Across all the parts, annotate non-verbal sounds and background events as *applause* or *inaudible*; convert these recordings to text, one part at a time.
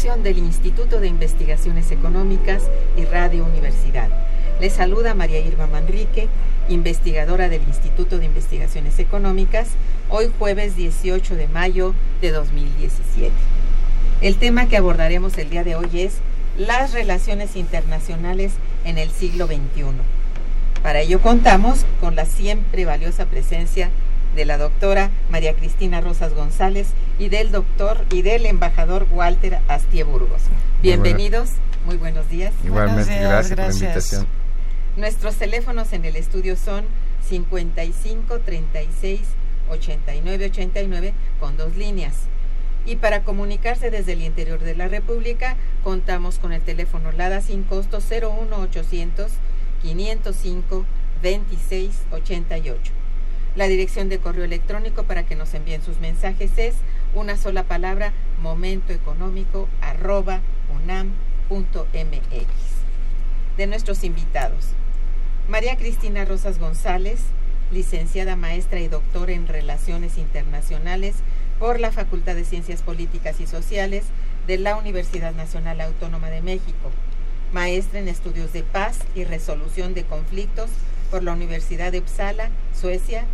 Del Instituto de Investigaciones Económicas y Radio Universidad. Les saluda María Irma Manrique, investigadora del Instituto de Investigaciones Económicas, hoy jueves 18 de mayo de 2017. El tema que abordaremos el día de hoy es las relaciones internacionales en el siglo XXI. Para ello contamos con la siempre valiosa presencia de la doctora María Cristina Rosas González y del doctor y del embajador Walter Astie Burgos. Bienvenidos, muy buenos días. Igualmente, gracias, por la invitación. Nuestros teléfonos en el estudio son 55 36 89 89 con dos líneas. Y para comunicarse desde el interior de la República, contamos con el teléfono LADA sin costo 01800 505 26 88. La dirección de correo electrónico para que nos envíen sus mensajes es una sola palabra momentoeconómico arroba unam.mx. De nuestros invitados, María Cristina Rosas González, licenciada maestra y doctora en Relaciones Internacionales por la Facultad de Ciencias Políticas y Sociales de la Universidad Nacional Autónoma de México, maestra en Estudios de Paz y Resolución de Conflictos por la Universidad de Uppsala, Suecia,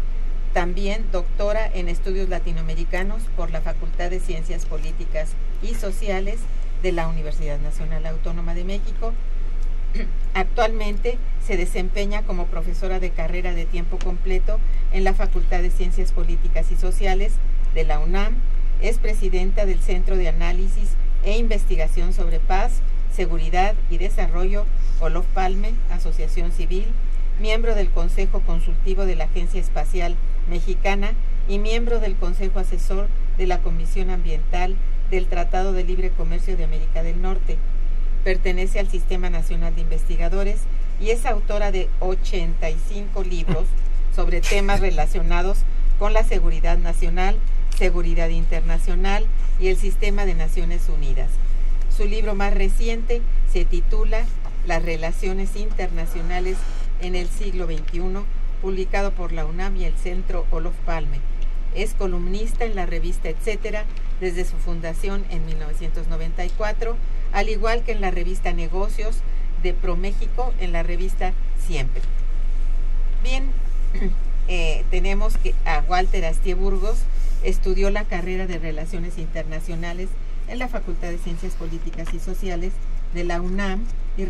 también doctora en estudios latinoamericanos por la Facultad de Ciencias Políticas y Sociales de la Universidad Nacional Autónoma de México. *clears throat* Actualmente se desempeña como profesora de carrera de tiempo completo en la Facultad de Ciencias Políticas y Sociales de la UNAM. Es presidenta del Centro de Análisis e Investigación sobre Paz, Seguridad y Desarrollo Olof Palme, Asociación Civil, miembro del Consejo Consultivo de la Agencia Espacial Mexicana y miembro del Consejo Asesor de la Comisión Ambiental del Tratado de Libre Comercio de América del Norte. Pertenece al Sistema Nacional de Investigadores y es autora de 85 libros sobre temas relacionados con la seguridad nacional, seguridad internacional y el sistema de Naciones Unidas. Su libro más reciente se titula Las relaciones internacionales en el siglo XXI, publicado por la UNAM y el Centro Olof Palme. Es columnista en la revista Etcétera desde su fundación en 1994, al igual que en la revista Negocios de ProMéxico en la revista Siempre. Bien, *clears throat* eh, tenemos que a Walter Astie Burgos estudió la carrera de Relaciones Internacionales en la Facultad de Ciencias Políticas y Sociales de la UNAM y,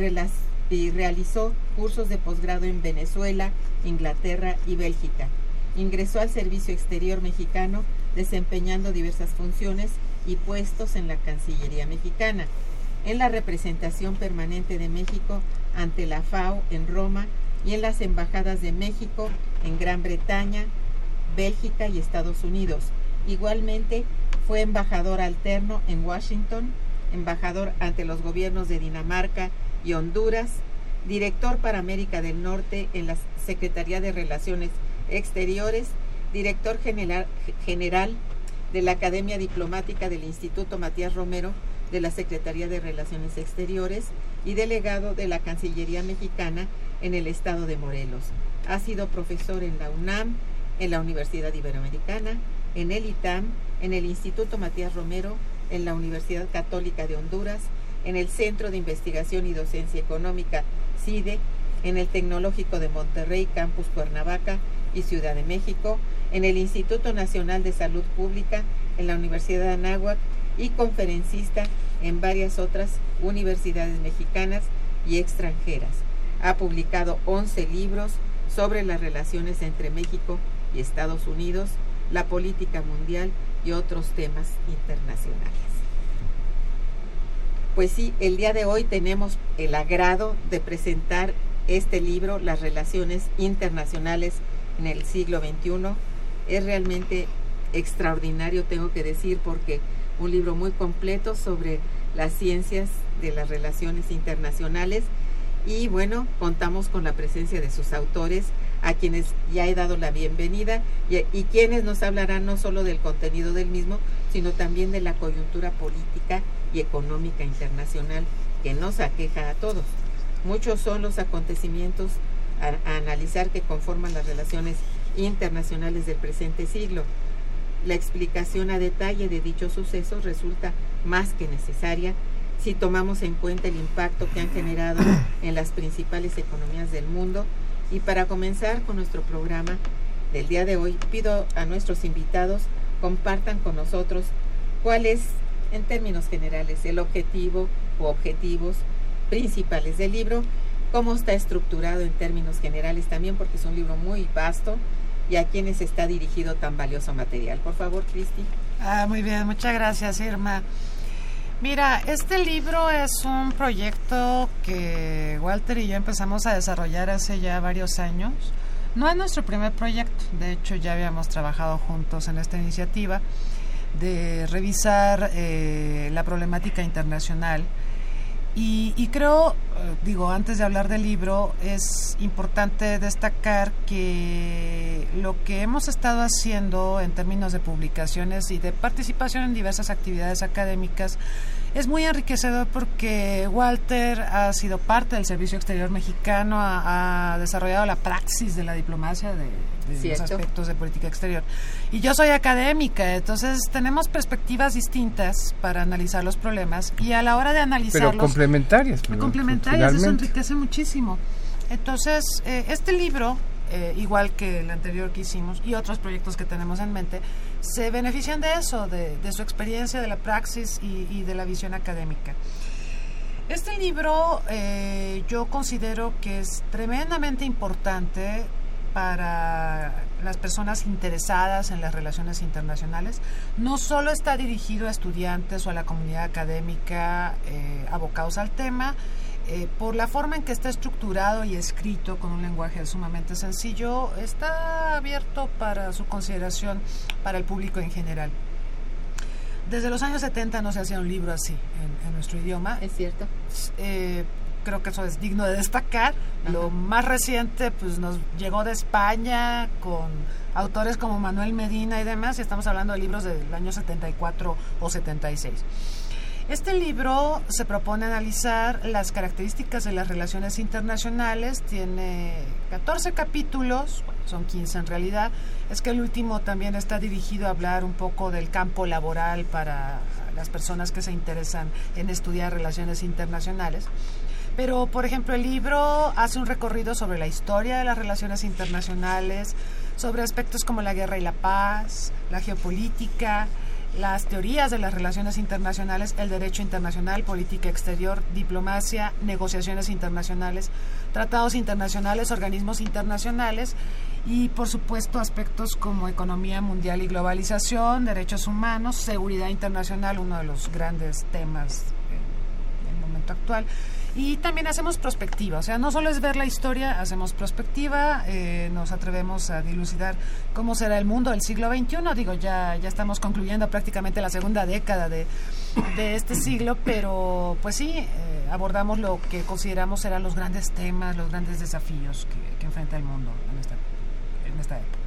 y realizó cursos de posgrado en Venezuela, Inglaterra y Bélgica. Ingresó al Servicio Exterior Mexicano desempeñando diversas funciones y puestos en la Cancillería Mexicana, en la representación permanente de México ante la FAO en Roma y en las embajadas de México en Gran Bretaña, Bélgica y Estados Unidos. Igualmente fue embajador alterno en Washington, embajador ante los gobiernos de Dinamarca y Honduras, director para América del Norte en la Secretaría de Relaciones Exteriores, director general, general de la Academia Diplomática del Instituto Matías Romero de la Secretaría de Relaciones Exteriores y delegado de la Cancillería Mexicana en el estado de Morelos. Ha sido profesor en la UNAM, en la Universidad Iberoamericana, en el ITAM, en el Instituto Matías Romero, en la Universidad Católica de Honduras, en el Centro de Investigación y Docencia Económica, CIDE, en el Tecnológico de Monterrey, Campus Cuernavaca y Ciudad de México, en el Instituto Nacional de Salud Pública, en la Universidad de Anáhuac y conferencista en varias otras universidades mexicanas y extranjeras. Ha publicado 11 libros sobre las relaciones entre México y Estados Unidos, la política mundial y otros temas internacionales. Pues sí, el día de hoy tenemos el agrado de presentar este libro, Las Relaciones Internacionales en el siglo XXI. Es realmente extraordinario, tengo que decir, porque un libro muy completo sobre las ciencias de las relaciones internacionales y bueno, contamos con la presencia de sus autores, a quienes ya he dado la bienvenida y, y, quienes nos hablarán no solo del contenido del mismo, sino también de la coyuntura política y económica internacional que nos aqueja a todos. Muchos son los acontecimientos a, a analizar que conforman las relaciones internacionales del presente siglo. La explicación a detalle de dichos sucesos resulta más que necesaria si tomamos en cuenta el impacto que han generado *coughs* en las principales economías del mundo. Y para comenzar con nuestro programa del día de hoy, pido a nuestros invitados compartan con nosotros cuál es, en términos generales, el objetivo o objetivos principales del libro, cómo está estructurado en términos generales también, porque es un libro muy vasto y a quienes está dirigido tan valioso material. Por favor, Cristi. Ah, muy bien, muchas gracias, Irma. Mira, este libro es un proyecto que Walter y yo empezamos a desarrollar hace ya varios años. No es nuestro primer proyecto, de hecho ya habíamos trabajado juntos en esta iniciativa de revisar eh, la problemática internacional. Y, creo, eh, digo, antes de hablar del libro, es importante destacar que lo que hemos estado haciendo en términos de publicaciones y de participación en diversas actividades académicas es muy enriquecedor porque Walter ha sido parte del Servicio Exterior Mexicano, ha, desarrollado la praxis de la diplomacia de, los aspectos de política exterior. Y yo soy académica, entonces tenemos perspectivas distintas para analizar los problemas y a la hora de analizarlos... Pero complementarias. complementarias, eso enriquece muchísimo. Entonces, eh, este libro eh, igual que el anterior que hicimos y otros proyectos que tenemos en mente, se benefician de eso, de, su experiencia, de la praxis y, de la visión académica. Este libro eh, yo considero que es tremendamente importante para las personas interesadas en las relaciones internacionales. No solo está dirigido a estudiantes o a la comunidad académica eh, abocados al tema, eh, por la forma en que está estructurado y escrito con un lenguaje sumamente sencillo, está abierto para su consideración para el público en general. Desde los años 70 no se hacía un libro así en, nuestro idioma. Es cierto. Eh, creo que eso es digno de destacar. Lo más reciente pues nos llegó de España con autores como Manuel Medina y demás, y estamos hablando de libros del año 74 o 76. Este libro se propone analizar las características de las relaciones internacionales, tiene 14 capítulos, son 15 en realidad, es que el último también está dirigido a hablar un poco del campo laboral para las personas que se interesan en estudiar relaciones internacionales. Pero, por ejemplo, el libro hace un recorrido sobre la historia de las relaciones internacionales, sobre aspectos como la guerra y la paz, la geopolítica, las teorías de las relaciones internacionales, el derecho internacional, política exterior, diplomacia, negociaciones internacionales, tratados internacionales, organismos internacionales y por supuesto aspectos como economía mundial y globalización, derechos humanos, seguridad internacional, uno de los grandes temas en el momento actual y también hacemos prospectiva, o sea, no solo es ver la historia, hacemos prospectiva, eh, nos atrevemos a dilucidar cómo será el mundo del siglo XXI. Digo, ya, ya estamos concluyendo prácticamente la segunda década de, este siglo, pero pues sí, eh, abordamos lo que consideramos serán los grandes temas, los grandes desafíos que, enfrenta el mundo en, en esta época.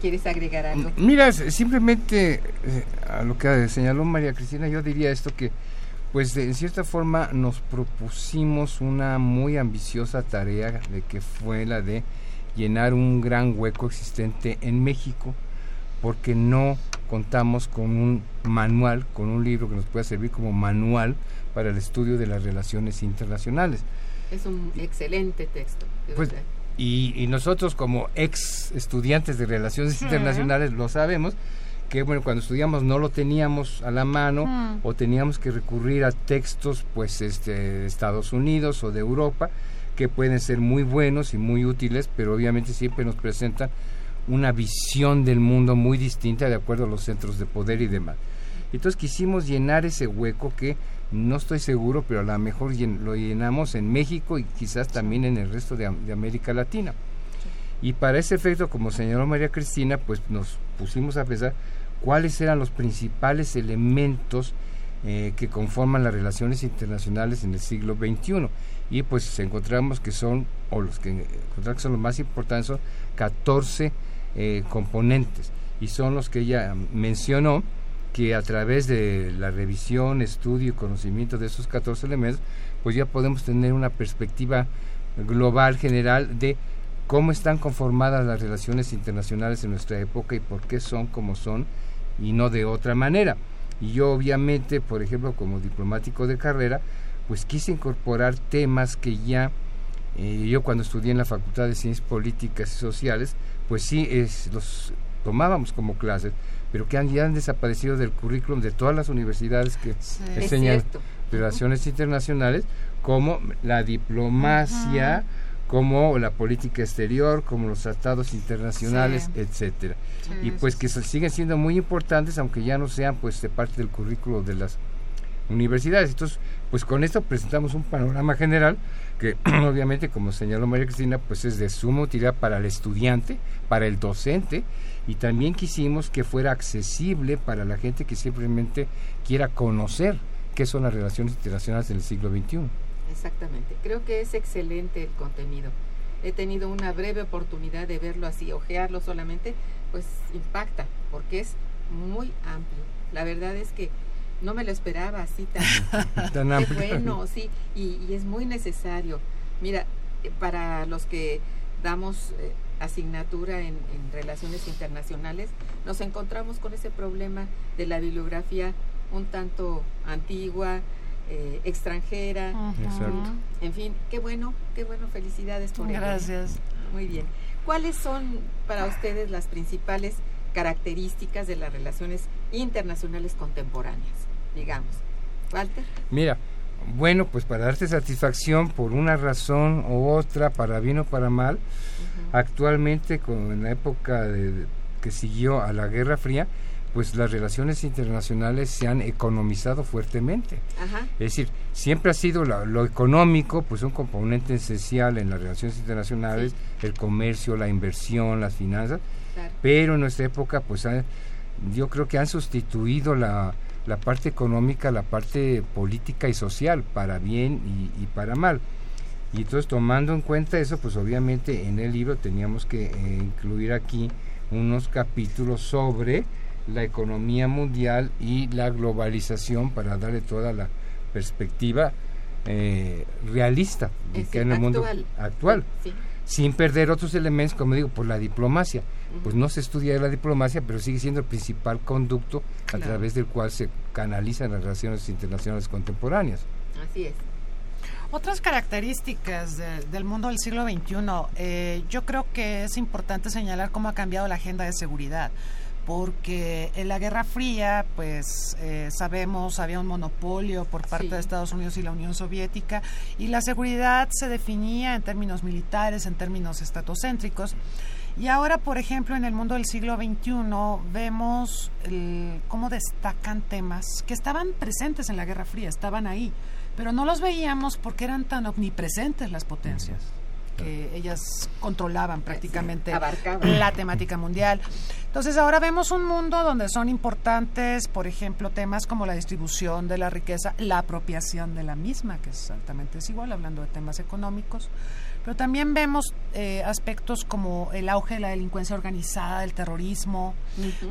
¿Quieres agregar algo? Mira, simplemente eh, a lo que señaló María Cristina, yo diría esto que, pues de, cierta forma nos propusimos una muy ambiciosa tarea de que fue la de llenar un gran hueco existente en México, porque no contamos con un manual, con un libro que nos pueda servir como manual para el estudio de las relaciones internacionales. Es un excelente texto. Pues, y, nosotros como ex estudiantes de relaciones internacionales lo sabemos, que bueno, cuando estudiamos no lo teníamos a la mano o teníamos que recurrir a textos pues este, de Estados Unidos o de Europa que pueden ser muy buenos y muy útiles, pero obviamente siempre nos presentan una visión del mundo muy distinta de acuerdo a los centros de poder y demás. Entonces quisimos llenar ese hueco que no estoy seguro, pero a lo mejor lo llenamos en México y quizás también en el resto de, América Latina. Y para ese efecto, como señaló María Cristina, pues nos pusimos a pensar cuáles eran los principales elementos eh, que conforman las relaciones internacionales en el siglo XXI. Y pues encontramos que son, o los que encontramos que son los más importantes, son 14 eh, componentes. Y son los que ella mencionó, que a través de la revisión, estudio y conocimiento de esos 14 elementos, pues ya podemos tener una perspectiva global, general, de cómo están conformadas las relaciones internacionales en nuestra época y por qué son como son y no de otra manera. Y yo obviamente, por ejemplo, como diplomático de carrera, pues quise incorporar temas que ya eh, yo cuando estudié en la Facultad de Ciencias Políticas y Sociales, pues sí es, los tomábamos como clases, pero que han, ya han desaparecido del currículum de todas las universidades que enseñan relaciones internacionales, como la diplomacia, como la política exterior, como los tratados internacionales, etcétera. y pues que siguen siendo muy importantes, aunque ya no sean pues de parte del currículo de las universidades. Entonces, pues con esto presentamos un panorama general que *clears throat* obviamente, como señaló María Cristina, pues es de suma utilidad para el estudiante, para el docente, y también quisimos que fuera accesible para la gente que simplemente quiera conocer qué son las relaciones internacionales en el siglo XXI. Exactamente, creo que es excelente el contenido. He tenido una breve oportunidad de verlo así, ojearlo solamente, pues impacta, porque es muy amplio. La verdad es que no me lo esperaba así tan, *laughs* tan amplio. bueno, sí, y, es muy necesario. Mira, eh, para los que damos eh, asignatura en, relaciones internacionales, nos encontramos con ese problema de la bibliografía un tanto antigua, eh, extranjera. En fin, qué bueno, qué bueno, felicidades por ello. Gracias. Muy bien. ¿Cuáles son para ustedes las principales características de las relaciones internacionales contemporáneas? Digamos. Walter. Mira, bueno, pues para darte satisfacción por una razón u otra, para bien o para mal, actualmente, con, en la época de, que siguió a la Guerra Fría, pues las relaciones internacionales se han economizado fuertemente. Es decir, siempre ha sido lo económico, pues un componente esencial en las relaciones internacionales, el comercio, la inversión, las finanzas, pero en nuestra época, pues yo creo que han sustituido la, la parte económica, la parte política y social, para bien y, para mal. Y entonces tomando en cuenta eso, pues obviamente en el libro teníamos que eh, incluir aquí unos capítulos sobre la economía mundial y la globalización para darle toda la perspectiva eh, realista de que en el mundo actual, sin perder otros elementos, como digo, por la diplomacia. Pues no se estudia la diplomacia, pero sigue siendo el principal conducto a través del cual se canalizan las relaciones internacionales contemporáneas. Así es. Otras características del mundo del siglo XXI, eh, yo creo que es importante señalar cómo ha cambiado la agenda de seguridad porque en la Guerra Fría, pues eh, sabemos, había un monopolio por parte de Estados Unidos y la Unión Soviética, y la seguridad se definía en términos militares, en términos estatocéntricos. Y ahora, por ejemplo, en el mundo del siglo XXI vemos cómo destacan temas que estaban presentes en la Guerra Fría, estaban ahí, pero no los veíamos porque eran tan omnipresentes las potencias que ellas controlaban prácticamente la temática mundial. Entonces ahora vemos un mundo donde son importantes, por ejemplo, temas como la distribución de la riqueza, la apropiación de la misma, que es altamente desigual, hablando de temas económicos, Pero también vemos eh, aspectos como el auge de la delincuencia organizada, el terrorismo.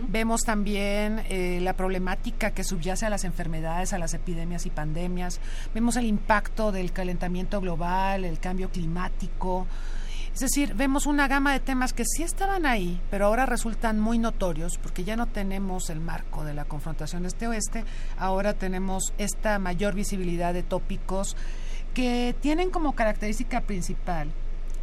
Vemos también eh, la problemática que subyace a las enfermedades, a las epidemias y pandemias. Vemos el impacto del calentamiento global, el cambio climático. Es decir, vemos una gama de temas que sí estaban ahí, pero ahora resultan muy notorios porque ya no tenemos el marco de la confrontación este-oeste, ahora tenemos esta mayor visibilidad de tópicos que tienen como característica principal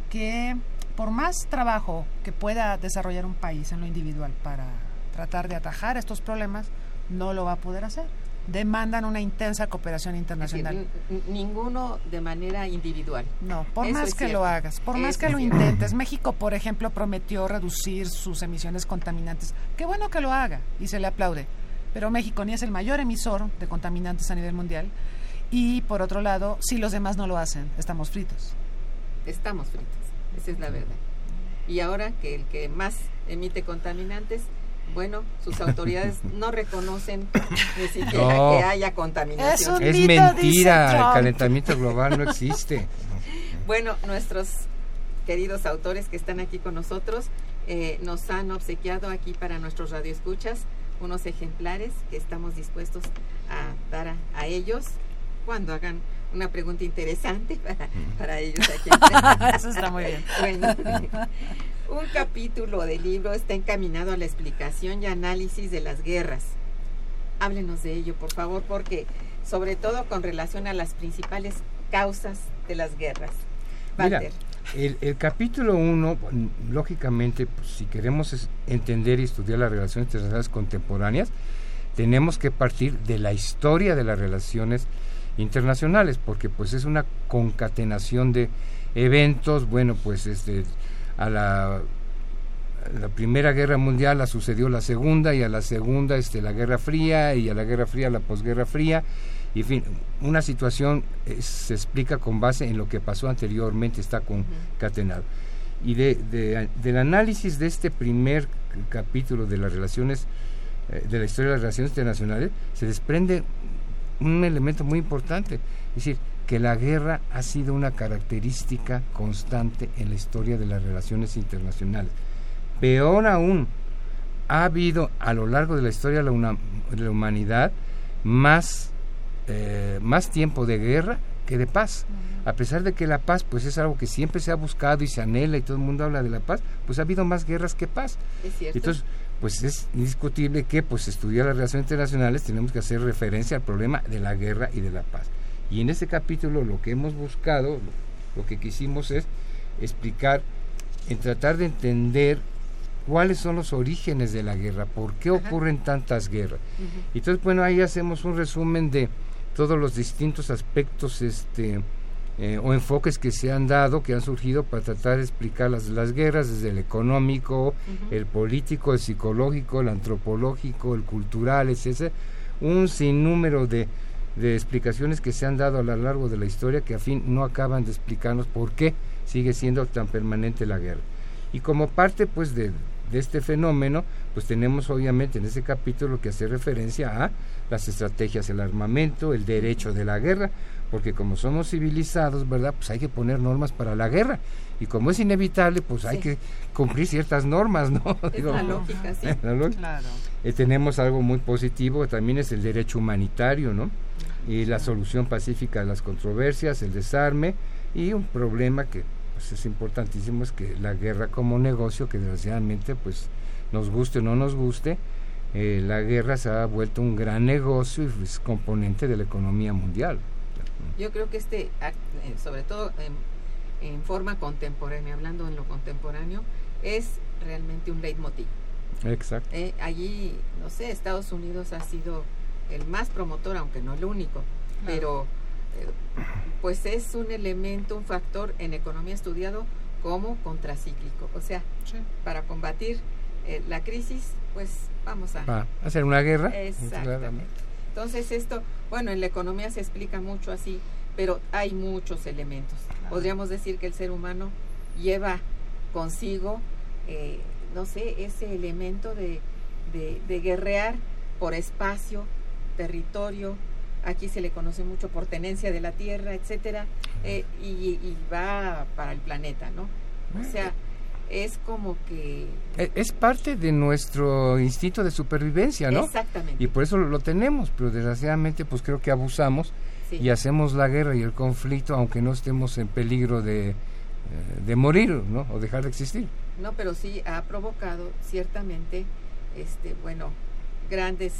que por más trabajo que pueda desarrollar un país en lo individual para tratar de atajar estos problemas, no lo va a poder hacer demandan una intensa cooperación internacional. ninguno de manera individual. No, por más que lo hagas, por más que lo intentes. México, por ejemplo, prometió reducir sus emisiones contaminantes. Qué bueno que lo haga y se le aplaude. Pero México ni es el mayor emisor de contaminantes a nivel mundial. Y por otro lado, si los demás no lo hacen, estamos fritos. Estamos fritos, esa es la verdad. Y ahora que el que más emite contaminantes bueno, sus autoridades *laughs* no reconocen *coughs* ni siquiera que haya contaminación. Es, mentira, el calentamiento global no existe. *laughs* bueno, nuestros queridos autores que están aquí con nosotros eh, nos han obsequiado aquí para nuestros radioescuchas unos ejemplares que estamos dispuestos a dar a, ellos cuando hagan una pregunta interesante para, para ellos *laughs* aquí. Eso está muy bien. Bueno, *laughs* un capítulo del libro está encaminado a la explicación y análisis de las guerras. Háblenos de ello, por favor, porque sobre todo con relación a las principales causas de las guerras. Mira, el, capítulo 1, lógicamente, pues, si queremos entender y estudiar las relaciones internacionales contemporáneas, tenemos que partir de la historia de las relaciones internacionales, porque pues es una concatenación de eventos, bueno, pues este a la, la Primera Guerra Mundial la sucedió la Segunda y a la Segunda este, la Guerra Fría y a la Guerra Fría la posguerra fría. Y en fin, una situación eh, se explica con base en lo que pasó anteriormente, está concatenado. Y de, del análisis de este primer capítulo de las relaciones, eh, de la historia de las relaciones internacionales, se desprende un elemento muy importante. Es decir, que la guerra ha sido una característica constante en la historia de las relaciones internacionales. Peor aún, ha habido a lo largo de la historia de la, humanidad más, eh, más tiempo de guerra que de paz. A pesar de que la paz pues es algo que siempre se ha buscado y se anhela y todo el mundo habla de la paz, pues ha habido más guerras que paz. Entonces, pues es indiscutible que pues estudiar las relaciones internacionales tenemos que hacer referencia al problema de la guerra y de la paz. Y en ese capítulo lo que hemos buscado, lo que quisimos es explicar, en tratar de entender cuáles son los orígenes de la guerra, por qué ocurren tantas guerras. Entonces, bueno, ahí hacemos un resumen de todos los distintos aspectos este, eh, o enfoques que se han dado, que han surgido para tratar de explicar las, las guerras desde el económico, el político, el psicológico, el antropológico, el cultural, etc. Un sinnúmero de de explicaciones que se han dado a lo largo de la historia que a fin no acaban de explicarnos por qué sigue siendo tan permanente la guerra. Y como parte pues de, de este fenómeno, pues tenemos obviamente en ese capítulo que hacer referencia a las estrategias del armamento, el derecho de la guerra, porque como somos civilizados, ¿verdad? Pues hay que poner normas para la guerra. Y como es inevitable, pues hay que cumplir ciertas normas, ¿no? Es la lógica, sí. *laughs* Claro. Eh, tenemos algo muy positivo, también es el derecho humanitario, ¿no? y la solución pacífica de las controversias, el desarme y un problema que pues, es importantísimo es que la guerra como negocio, que desgraciadamente pues nos guste o no nos guste, eh, la guerra se ha vuelto un gran negocio y es componente de la economía mundial. Yo creo que este, eh, sobre todo en, forma contemporánea, hablando en lo contemporáneo, es realmente un leitmotiv. Exacto. Eh, allí, no sé, Estados Unidos ha sido el más promotor, aunque no el único, pero pues es un elemento, un factor en economía estudiado como contracíclico. O sea, para combatir eh, la crisis, pues vamos a... hacer una guerra. Exactamente. Entonces esto, bueno, en la economía se explica mucho así, pero hay muchos elementos. Podríamos decir que el ser humano lleva consigo, eh, no sé, ese elemento de, de, de guerrear por espacio, territorio, aquí se le conoce mucho por tenencia de la tierra, etcétera, eh, y, y va para el planeta, ¿no? O sea, es como que... E, es parte de nuestro instinto de supervivencia, ¿no? Exactamente. Y por eso lo tenemos, pero desgraciadamente pues creo que abusamos y hacemos la guerra y el conflicto aunque no estemos en peligro de, eh, de morir, ¿no? O dejar de existir. No, pero sí ha provocado ciertamente, este, bueno, grandes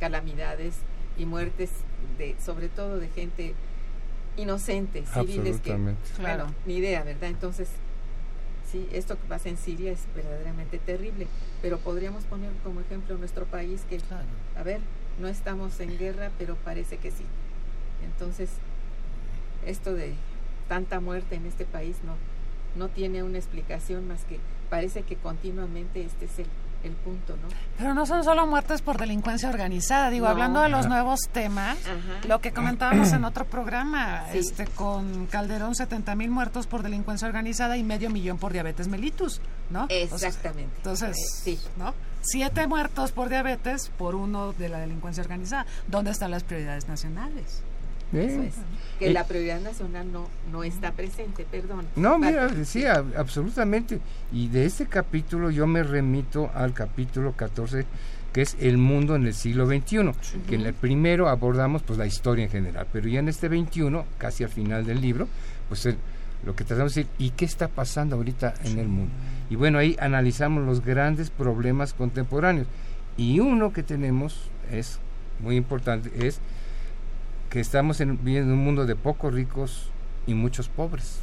calamidades y muertes, de, sobre todo de gente inocente, civiles que, claro, ni idea, ¿verdad? Entonces, sí, esto que pasa en Siria es verdaderamente terrible, pero podríamos poner como ejemplo nuestro país que, a ver, no estamos en guerra, pero parece que sí. Entonces, esto de tanta muerte en este país no, no tiene una explicación más que parece que continuamente este es el, el punto, ¿no? Pero no son solo muertes por delincuencia organizada, digo, hablando de los nuevos temas, lo que comentábamos en otro programa, este con Calderón 70 mil muertos por delincuencia organizada y medio millón por diabetes mellitus, ¿no? Exactamente. entonces, sí. ¿no? Siete muertos por diabetes por uno de la delincuencia organizada. ¿Dónde están las prioridades nacionales? Que la prioridad nacional no, no está presente, perdón. No, mira, sí, absolutamente. Y de este capítulo yo me remito al capítulo 14 que es el mundo en el siglo XXI, que en el primero abordamos pues la historia en general, pero ya en este 21, casi al final del libro, pues lo que tratamos de decir, ¿y qué está pasando ahorita en el mundo? Y bueno, ahí analizamos los grandes problemas contemporáneos. Y uno que tenemos es muy importante, es que estamos en, viviendo en un mundo de pocos ricos y muchos pobres.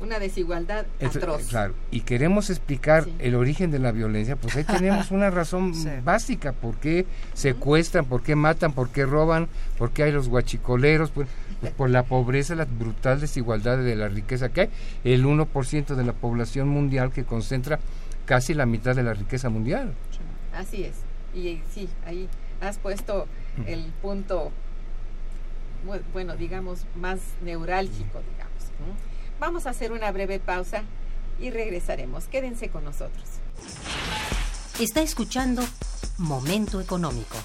Una desigualdad atroz. Claro, y queremos explicar el origen de la violencia, pues ahí tenemos una razón *laughs* básica, por qué secuestran, por qué matan, por qué roban, por qué hay los guachicoleros, pues, por la pobreza, la brutal desigualdad de la riqueza que hay, el 1% de la población mundial que concentra casi la mitad de la riqueza mundial. Así es, y sí, ahí has puesto el punto bueno, digamos, más neurálgico, digamos. Vamos a hacer una breve pausa y regresaremos. Quédense con nosotros. Está escuchando Momento Económico.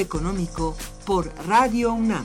Económico por Radio UNAM.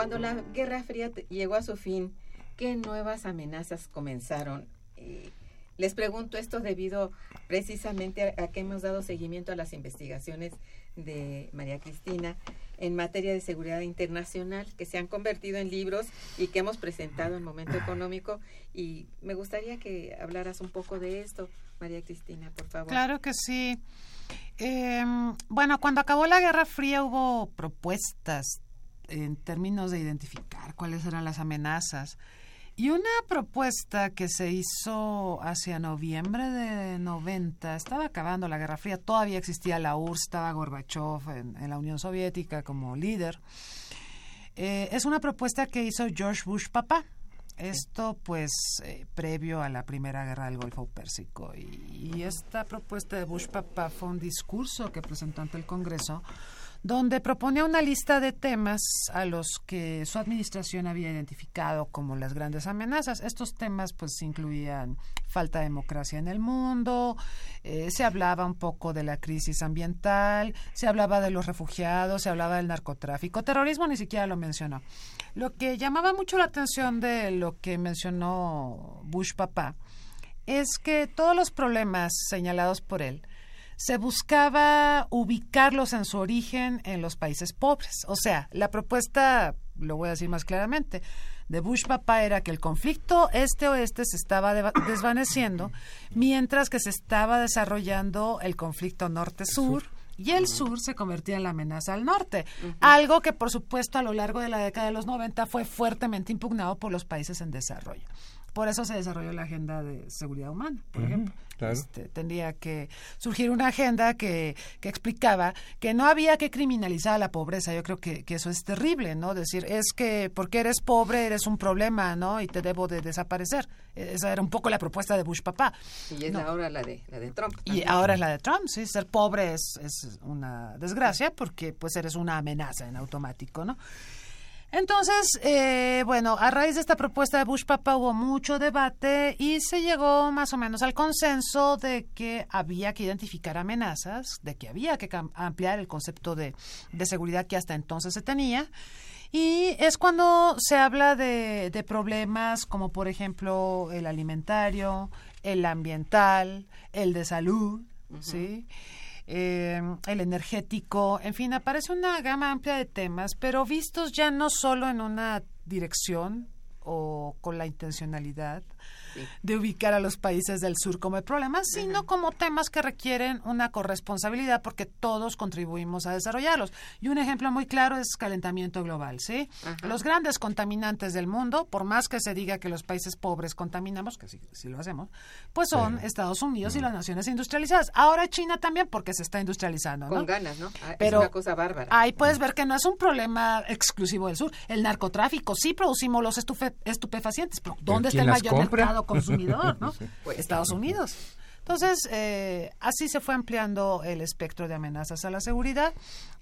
Cuando la Guerra Fría llegó a su fin, ¿qué nuevas amenazas comenzaron? les pregunto esto debido precisamente a, que hemos dado seguimiento a las investigaciones de María Cristina en materia de seguridad internacional que se han convertido en libros y que hemos presentado en Momento Económico y me gustaría que hablaras un poco de esto, María Cristina, por favor. Claro que sí. Em, bueno, cuando acabó la Guerra Fría hubo propuestas en términos de identificar cuáles eran las amenazas. Y una propuesta que se hizo hacia noviembre de 90, estaba acabando la Guerra Fría, todavía existía la URSS, estaba Gorbachev en, la Unión Soviética como líder. Eh, es una propuesta que hizo George Bush papá. Esto pues eh, previo a la primera guerra del Golfo Pérsico. Y, y esta propuesta de Bush papá fue un discurso que presentó ante el Congreso donde proponía una lista de temas a los que su administración había identificado como las grandes amenazas. Estos temas pues incluían falta de democracia en el mundo, eh, se hablaba un poco de la crisis ambiental, se hablaba de los refugiados, se hablaba del narcotráfico, terrorismo ni siquiera lo mencionó. Lo que llamaba mucho la atención de lo que mencionó Bush papá es que todos los problemas señalados por él se buscaba ubicarlos en su origen en los países pobres. O sea, la propuesta, lo voy a decir más claramente, de Bush papá era que el conflicto este-oeste se estaba desvaneciendo, mientras que se estaba desarrollando el conflicto norte-sur. Y el sur se convertía en la amenaza al norte, algo que por supuesto a lo largo de la década de los 90 fue fuertemente impugnado por los países en desarrollo. Por eso se desarrolló la agenda de seguridad humana, por ejemplo. Este, tendría que surgir una agenda que, que, explicaba que no había que criminalizar a la pobreza. Yo creo que, que, eso es terrible, ¿no? Decir, es que porque eres pobre eres un problema, ¿no? Y te debo de desaparecer. Esa era un poco la propuesta de Bush papá. Y es ahora la de, la de Trump. Y ahora es la de Trump, sí. Ser pobre es, es una desgracia porque pues eres una amenaza en automático, ¿no? Entonces, eh, bueno, a raíz de esta propuesta de Bush Papa hubo mucho debate y se llegó más o menos al consenso de que había que identificar amenazas, de que había que ampliar el concepto de, de seguridad que hasta entonces se tenía. Y es cuando se habla de, de problemas como, por ejemplo, el alimentario, el ambiental, el de salud, ¿sí? Eh, el energético, en fin, aparece una gama amplia de temas, pero vistos ya no solo en una dirección o con la intencionalidad de ubicar a los países del sur como el problema, sino como temas que requieren una corresponsabilidad porque todos contribuimos a desarrollarlos. Y un ejemplo muy claro es calentamiento global, ¿sí? Los grandes contaminantes del mundo, por más que se diga que los países pobres contaminamos, que sí, lo hacemos, pues son Estados Unidos y las naciones industrializadas. Ahora China también porque se está industrializando, ¿no? Con ganas, ¿no? Ah, Pero es una cosa bárbara. Ahí puedes ver que no es un problema exclusivo del sur. El narcotráfico, sí producimos los estupefacientes, pero ¿dónde está el mayor mercado consumidor, *laughs* ¿no? Pues, Estados Unidos. Entonces, eh, así se fue ampliando el espectro de amenazas a la seguridad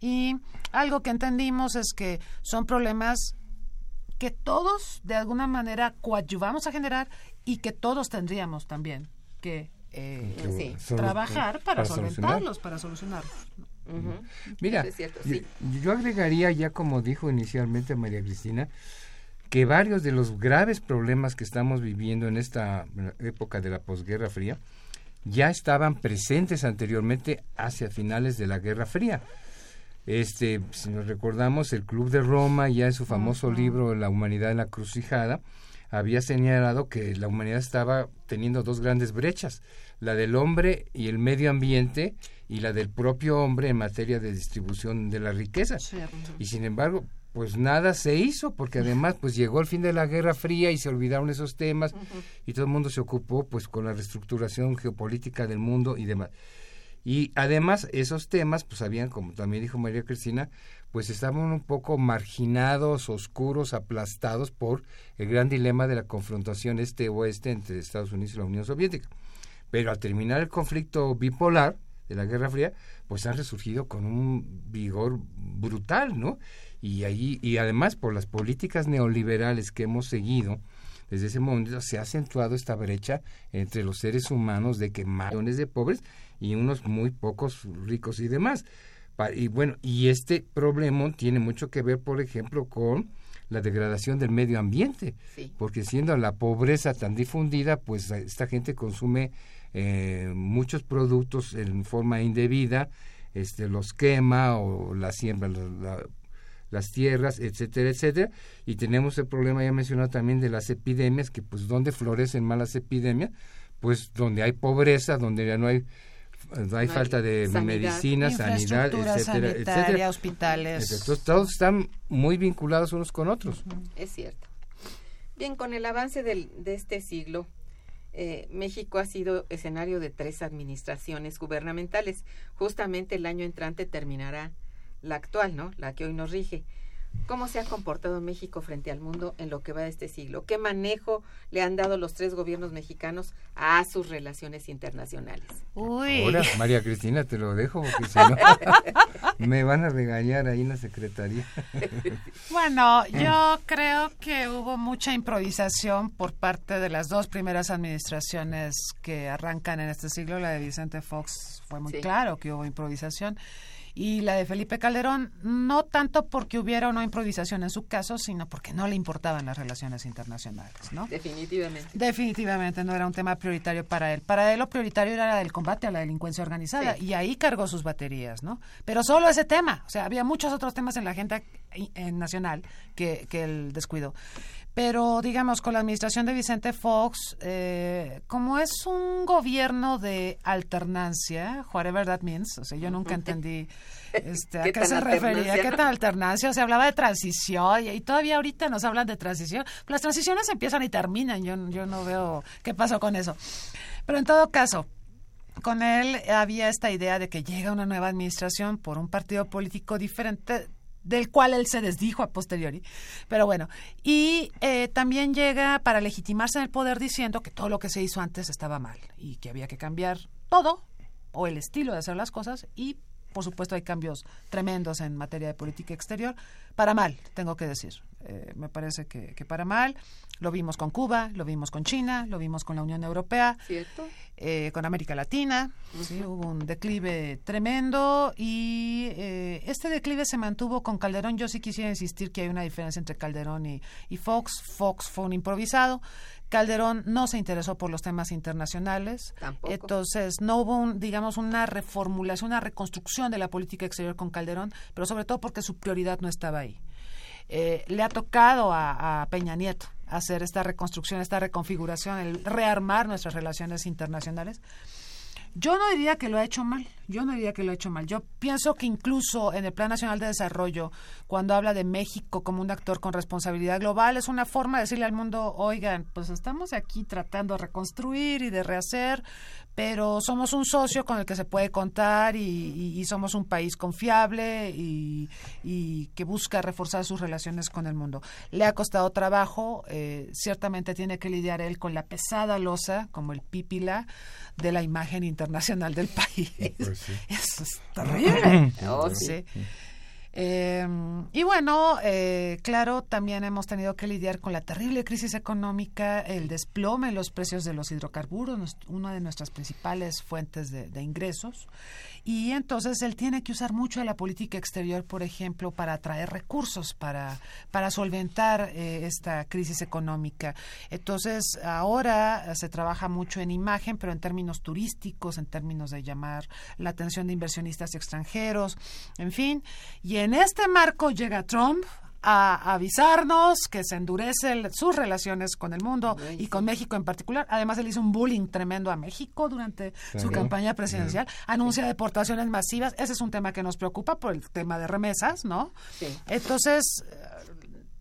y algo que entendimos es que son problemas que todos de alguna manera coadyuvamos a generar y que todos tendríamos también que eh, trabajar para, solventarlos, para solucionarlos. Mira, yo agregaría ya como dijo inicialmente María Cristina, que varios de los graves problemas que estamos viviendo en esta época de la posguerra fría ya estaban presentes anteriormente hacia finales de la Guerra Fría. Este, si nos recordamos, el Club de Roma, ya en su famoso libro La humanidad en la crucijada, había señalado que la humanidad estaba teniendo dos grandes brechas, la del hombre y el medio ambiente y la del propio hombre en materia de distribución de la riqueza. Y sin embargo, pues nada se hizo, porque además pues llegó el fin de la Guerra Fría y se olvidaron esos temas y todo el mundo se ocupó pues con la reestructuración geopolítica del mundo y demás. Y además esos temas pues habían, como también dijo María Cristina, pues estaban un poco marginados, oscuros, aplastados por el gran dilema de la confrontación este-oeste entre Estados Unidos y la Unión Soviética. Pero al terminar el conflicto bipolar de la Guerra Fría, pues han resurgido con un vigor brutal, ¿no? Y ahí y además por las políticas neoliberales que hemos seguido desde ese momento se ha acentuado esta brecha entre los seres humanos de que millones de pobres y unos muy pocos ricos y demás y bueno y este problema tiene mucho que ver por ejemplo con la degradación del medio ambiente, Sí. porque siendo la pobreza tan difundida, pues esta gente consume eh, muchos productos en forma indebida, este, los quema o la siembra la- la- las tierras, etcétera, etcétera, y tenemos el problema ya mencionado también de las epidemias, que pues donde florecen malas epidemias, pues donde hay pobreza, donde ya no hay no hay No hay falta de sanidad. medicina, sanidad, etcétera, etcétera. hospitales. Entonces todos están muy vinculados unos con otros. Es cierto. Bien, con el avance del- de este siglo, eh, México ha sido escenario de tres administraciones gubernamentales. Justamente el año entrante terminará la actual, ¿no? La que hoy nos rige. ¿Cómo se ha comportado México frente al mundo en lo que va de este siglo? ¿Qué manejo le han dado los tres gobiernos mexicanos a sus relaciones internacionales? Uy. Ahora, María Cristina, te lo dejo porque si no *laughs* me van a regañar ahí en la secretaría. *laughs* Bueno, yo creo que hubo mucha improvisación por parte de las dos primeras administraciones que arrancan en este siglo. La de Vicente Fox fue muy Sí. claro que hubo improvisación. Y la de Felipe Calderón, no tanto porque hubiera o no improvisación en su caso, sino porque no le importaban las relaciones internacionales, ¿no? Definitivamente. Definitivamente no era un tema prioritario para él. Para él lo prioritario era el combate a la delincuencia organizada Sí. y ahí cargó sus baterías, ¿no? Pero solo ese tema, o sea, había muchos otros temas en la agenda nacional que, que él descuidó. Pero, digamos, con la administración de Vicente Fox, eh, como es un gobierno de alternancia, whatever that means, o sea, yo nunca entendí *laughs* este, a ¿Qué se refería, qué tan alternancia, o sea, hablaba de transición y, y todavía ahorita nos hablan de transición. Las transiciones empiezan y terminan, yo, yo no veo qué pasó con eso. Pero en todo caso, con él había esta idea de que llega una nueva administración por un partido político diferente del cual él se desdijo a posteriori. Pero bueno, y eh, también llega para legitimarse en el poder diciendo que todo lo que se hizo antes estaba mal y que había que cambiar todo o el estilo de hacer las cosas y por supuesto hay cambios tremendos en materia de política exterior, para mal, tengo que decir. Eh, me parece que, que para mal. Lo vimos con Cuba, lo vimos con China, lo vimos con la Unión Europea ¿Cierto? eh, con América Latina, ¿sí? hubo un declive tremendo y eh, este declive se mantuvo con Calderón. Yo sí quisiera insistir que hay una diferencia entre Calderón y, y Fox. Fox fue un improvisado. Calderón no se interesó por los temas internacionales. Tampoco. Entonces, no hubo, un, digamos, una reformulación, una reconstrucción de la política exterior con Calderón, pero sobre todo porque su prioridad no estaba ahí. Eh, le ha tocado a, a Peña Nieto hacer esta reconstrucción, esta reconfiguración, el rearmar nuestras relaciones internacionales. Yo no diría que lo ha hecho mal, yo no diría que lo ha hecho mal. Yo pienso que incluso en el Plan Nacional de Desarrollo, cuando habla de México como un actor con responsabilidad global, es una forma de decirle al mundo, oigan, pues estamos aquí tratando de reconstruir y de rehacer, pero somos un socio con el que se puede contar y, y- y somos un país confiable y, que busca reforzar sus relaciones con el mundo. Le ha costado trabajo, eh, ciertamente tiene que lidiar él con la pesada losa, como el pípila, de la imagen internacional del país. Pues sí. *laughs* Eso es terrible. *laughs* Oh, sí. Sí. Eh, y bueno, eh, claro, también hemos tenido que lidiar con la terrible crisis económica, el desplome en los precios de los hidrocarburos, nos- una de nuestras principales fuentes de, de ingresos. Y entonces él tiene que usar mucho de la política exterior, por ejemplo, para atraer recursos, para, para solventar eh, esta crisis económica. Entonces, ahora eh, se trabaja mucho en imagen, pero en términos turísticos, en términos de llamar la atención de inversionistas extranjeros, en fin. Y en este marco llega Trump a avisarnos que se endurecen sus relaciones con el mundo Ay, y sí. con México en particular. Además, él hizo un bullying tremendo a México durante su campaña presidencial. Anuncia deportaciones masivas. Ese es un tema que nos preocupa por el tema de remesas, ¿no? Sí. Entonces,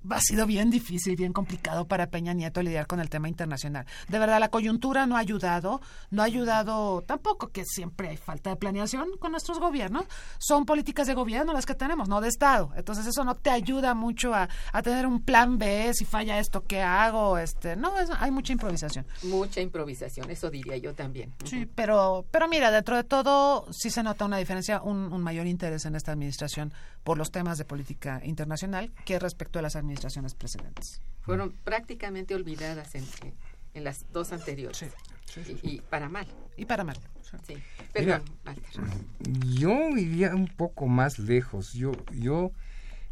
ha sido bien difícil, bien complicado para Peña Nieto lidiar con el tema internacional. De verdad, la coyuntura no ha ayudado, no ha ayudado tampoco que siempre hay falta de planeación con nuestros gobiernos. Son políticas de gobierno las que tenemos, no de Estado. Entonces, eso no te ayuda mucho a, a tener un plan B, si falla esto, ¿qué hago? Este, no, es- hay mucha improvisación. Mucha improvisación, eso diría yo también. Sí, pero, pero mira, dentro de todo sí se nota una diferencia, un, un mayor interés en esta administración por los temas de política internacional que respecto a las administraciones precedentes. Fueron prácticamente olvidadas en, en- en las dos anteriores. Y, y para mal. Y para mal. Sí. Mira. Perdón, Walter. Yo iría un poco más lejos. Yo, yo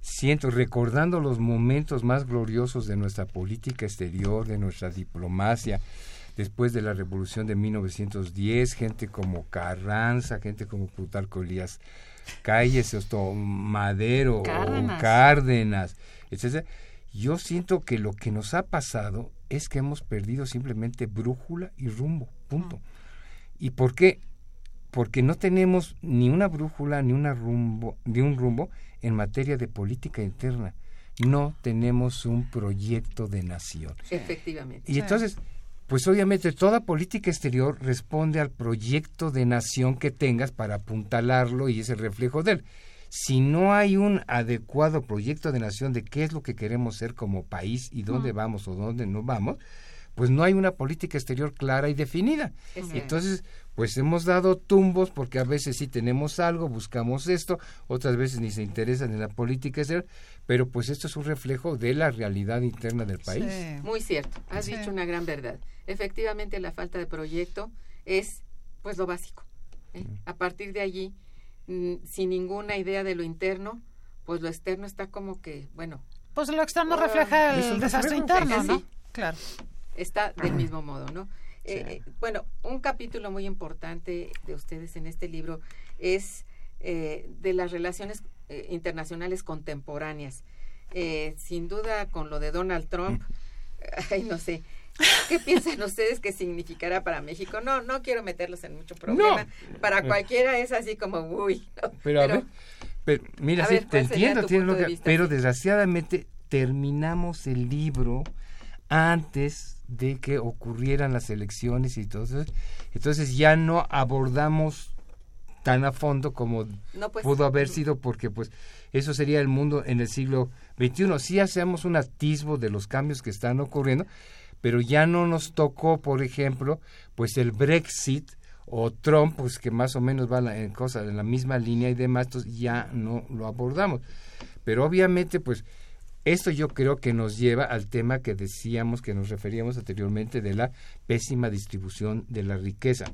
siento, recordando los momentos más gloriosos de nuestra política exterior, de nuestra diplomacia, después de la revolución de 1910, gente como Carranza, gente como Plutarco Elías Calles, esto, Madero, Cárdenas. Cárdenas, etcétera. Yo siento que lo que nos ha pasado es que hemos perdido simplemente brújula y rumbo, punto. ¿Y por qué? Porque no tenemos ni una brújula ni una rumbo, ni un rumbo en materia de política interna. No tenemos un proyecto de nación. Efectivamente. Y entonces, pues obviamente toda política exterior responde al proyecto de nación que tengas para apuntalarlo y es el reflejo de él. Si no hay un adecuado proyecto de nación de qué es lo que queremos ser como país y dónde vamos o dónde no vamos, pues no hay una política exterior clara y definida. Y entonces, pues hemos dado tumbos porque a veces sí tenemos algo, buscamos esto, otras veces ni se interesan en la política exterior, pero pues esto es un reflejo de la realidad interna del país. Sí. Muy cierto, has Sí. dicho una gran verdad. Efectivamente, la falta de proyecto es pues lo básico. ¿eh? A partir de allí, mm, sin ninguna idea de lo interno, pues lo externo está como que, bueno, Pues lo externo Ah, refleja es el un desastre interno, ¿no? sí. Claro. Está del mismo modo, ¿no? Eh, eh, bueno, un capítulo muy importante de ustedes en este libro es eh, de las relaciones eh, internacionales contemporáneas. Eh, sin duda, con lo de Donald Trump, ay, no sé. ¿Qué piensan ustedes que significará para México? No, no quiero meterlos en mucho problema. Para cualquiera es así como, uy. ¿no? Pero, a ver, pero, mira, A sí, ver, te ¿cuál sería entiendo, tienes de lógica, vista? pero Sí. desgraciadamente terminamos el libro antes de que ocurrieran las elecciones y todo eso. Entonces ya no abordamos tan a fondo como No, pues, pudo haber mm. sido porque pues eso sería el mundo en el siglo XXI. Sí hacemos un atisbo de los cambios que están ocurriendo, pero ya no nos tocó, por ejemplo, pues el Brexit o Trump, pues que más o menos va la- en cosas en la misma línea y demás, entonces ya no lo abordamos. Pero obviamente, pues esto yo creo que nos lleva al tema que decíamos, que nos referíamos anteriormente de la pésima distribución de la riqueza.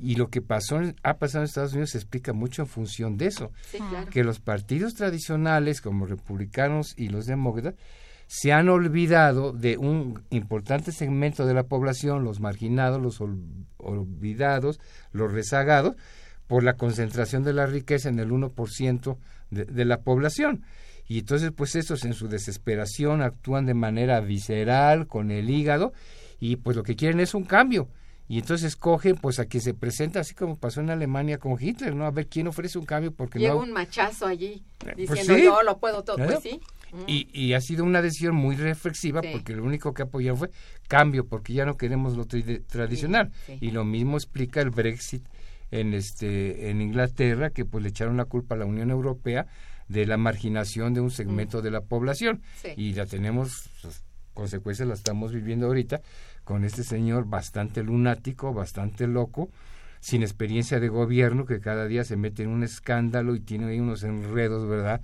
Y lo que pasó, en- ha pasado en Estados Unidos se explica mucho en función de eso Sí, claro. que los partidos tradicionales como republicanos y los demócratas se han olvidado de un importante segmento de la población, los marginados, los ol- olvidados, los rezagados, por la concentración de la riqueza en el 1% de, de la población. Y entonces, pues estos en su desesperación actúan de manera visceral, con el hígado, y pues lo que quieren es un cambio. Y entonces escogen pues a quien se presenta, así como pasó en Alemania con Hitler, ¿no? A ver quién ofrece un cambio, porque Llega no... un machazo allí Pues diciendo sí. yo lo puedo todo. Pues sí. Mm. Y, y ha sido una decisión muy reflexiva Sí. porque lo único que apoyaron fue cambio, porque ya no queremos lo tri- tradicional. sí. Y lo mismo explica el Brexit en este en Inglaterra, que pues le echaron la culpa a la Unión Europea de la marginación de un segmento de la población. Sí. Y la tenemos, sus consecuencias las estamos viviendo ahorita con este señor bastante lunático, bastante loco, sin experiencia de gobierno, que cada día se mete en un escándalo y tiene ahí unos enredos, ¿verdad?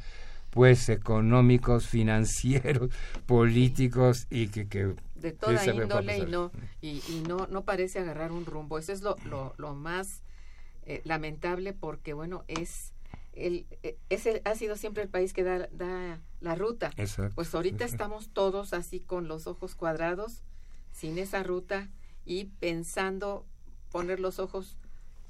Pues económicos, *laughs* financieros, políticos y que... que de toda índole y no y, y no no parece agarrar un rumbo eso es lo, lo, lo más eh, lamentable porque bueno es el eh, ese ha sido siempre el país que da, da la ruta. Exacto. pues ahorita estamos todos así con los ojos cuadrados sin esa ruta y pensando poner los ojos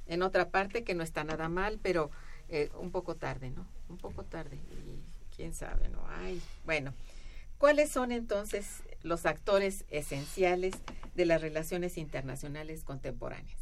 en otra parte que no está nada mal pero eh, un poco tarde no un poco tarde y quién sabe no ay bueno. ¿Cuáles son entonces los actores esenciales de las relaciones internacionales contemporáneas?